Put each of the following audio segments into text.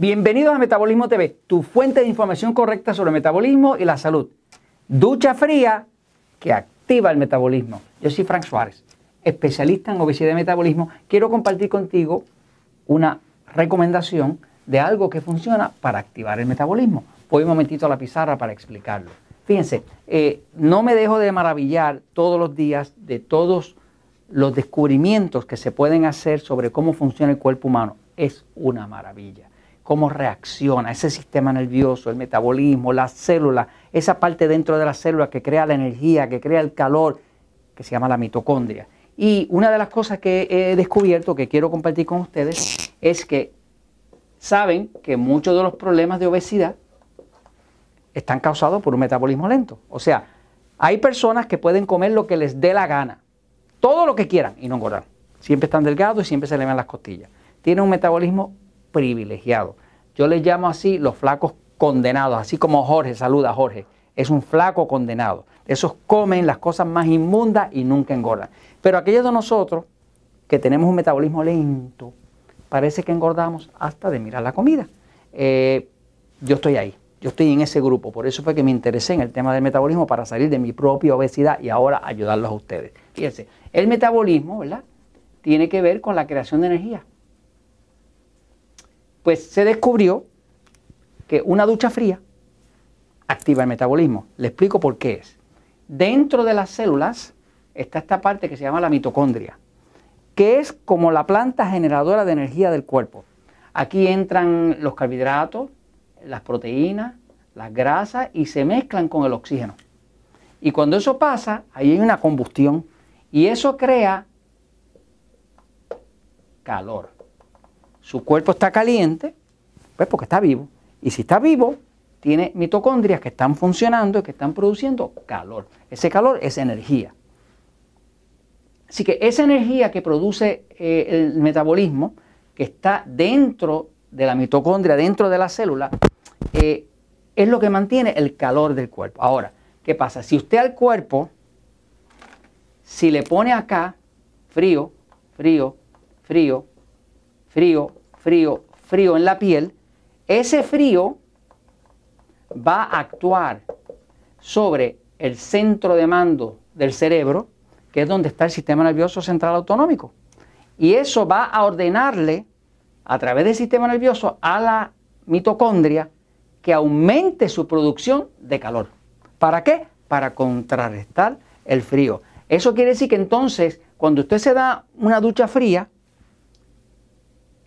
Bienvenidos a Metabolismo TV, tu fuente de información correcta sobre metabolismo y la salud. Ducha fría que activa el metabolismo. Yo soy Frank Suárez, especialista en obesidad y metabolismo. Quiero compartir contigo una recomendación de algo que funciona para activar el metabolismo. Voy un momentito a la pizarra para explicarlo. Fíjense, eh, no me dejo de maravillar todos los días de todos los descubrimientos que se pueden hacer sobre cómo funciona el cuerpo humano. Es una maravilla. Cómo reacciona ese sistema nervioso, el metabolismo, las células, esa parte dentro de la célula que crea la energía, que crea el calor, que se llama la mitocondria. Y una de las cosas que he descubierto, que quiero compartir con ustedes, es que saben que muchos de los problemas de obesidad están causados por un metabolismo lento. O sea, hay personas que pueden comer lo que les dé la gana todo lo que quieran y no engordan. Siempre están delgados y siempre se le ven las costillas. Tienen un metabolismo privilegiado. Yo les llamo así los flacos condenados, así como Jorge, saluda Jorge, es un flaco condenado. Esos comen las cosas más inmundas y nunca engordan. Pero aquellos de nosotros que tenemos un metabolismo lento, parece que engordamos hasta de mirar la comida. Eh, yo estoy ahí. Yo estoy en ese grupo, por eso fue que me interesé en el tema del metabolismo para salir de mi propia obesidad y ahora ayudarlos a ustedes. Fíjense, el metabolismo, ¿verdad? Tiene que ver con la creación de energía. Pues se descubrió que una ducha fría activa el metabolismo. Le explico por qué es. Dentro de las células está esta parte que se llama la mitocondria, que es como la planta generadora de energía del cuerpo. Aquí entran los carbohidratos, las proteínas, las grasas y se mezclan con el oxígeno. Y cuando eso pasa, ahí hay una combustión y eso crea calor. Su cuerpo está caliente, pues porque está vivo. Y si está vivo, tiene mitocondrias que están funcionando y que están produciendo calor. Ese calor es energía. Así que esa energía que produce eh, el metabolismo, que está dentro de la mitocondria, dentro de la célula, eh, es lo que mantiene el calor del cuerpo. Ahora, ¿qué pasa? Si usted al cuerpo, si le pone acá frío, frío, frío, frío, frío, frío en la piel, ese frío va a actuar sobre el centro de mando del cerebro, que es donde está el sistema nervioso central autonómico. Y eso va a ordenarle a través del sistema nervioso a la mitocondria que aumente su producción de calor. ¿Para qué? Para contrarrestar el frío. Eso quiere decir que entonces, cuando usted se da una ducha fría,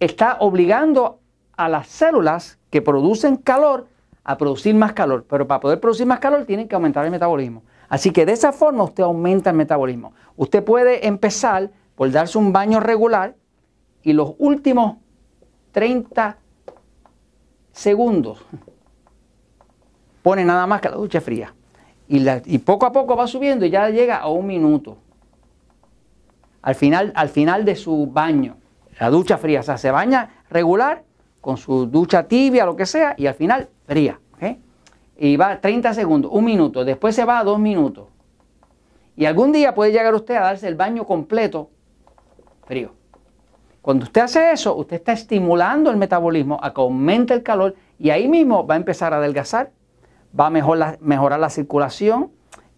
está obligando a las células que producen calor a producir más calor. Pero para poder producir más calor tienen que aumentar el metabolismo. Así que de esa forma usted aumenta el metabolismo. Usted puede empezar por darse un baño regular y los últimos 30 segundos pone nada más que la ducha fría. Y, poco a poco va subiendo y ya llega a un minuto. Al final, al final de su baño, la ducha fría. O sea, se baña regular con su ducha tibia, lo que sea, y al final fría. Y va 30 segundos, un minuto, después se va a dos minutos. Y algún día puede llegar usted a darse el baño completo frío. Cuando usted hace eso, usted está estimulando el metabolismo a que aumente el calor y ahí mismo va a empezar a adelgazar va a mejorar la circulación,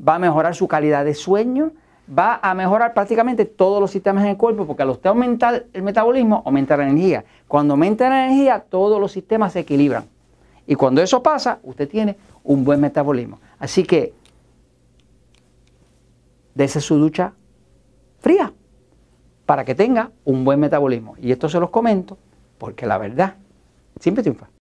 va a mejorar su calidad de sueño, va a mejorar prácticamente todos los sistemas en el cuerpo, porque al usted aumentar el metabolismo, aumenta la energía. Cuando aumenta la energía, todos los sistemas se equilibran. Y cuando eso pasa, usted tiene un buen metabolismo. Así que, dese su ducha fría para que tenga un buen metabolismo. Y esto se los comento porque la verdad siempre triunfa.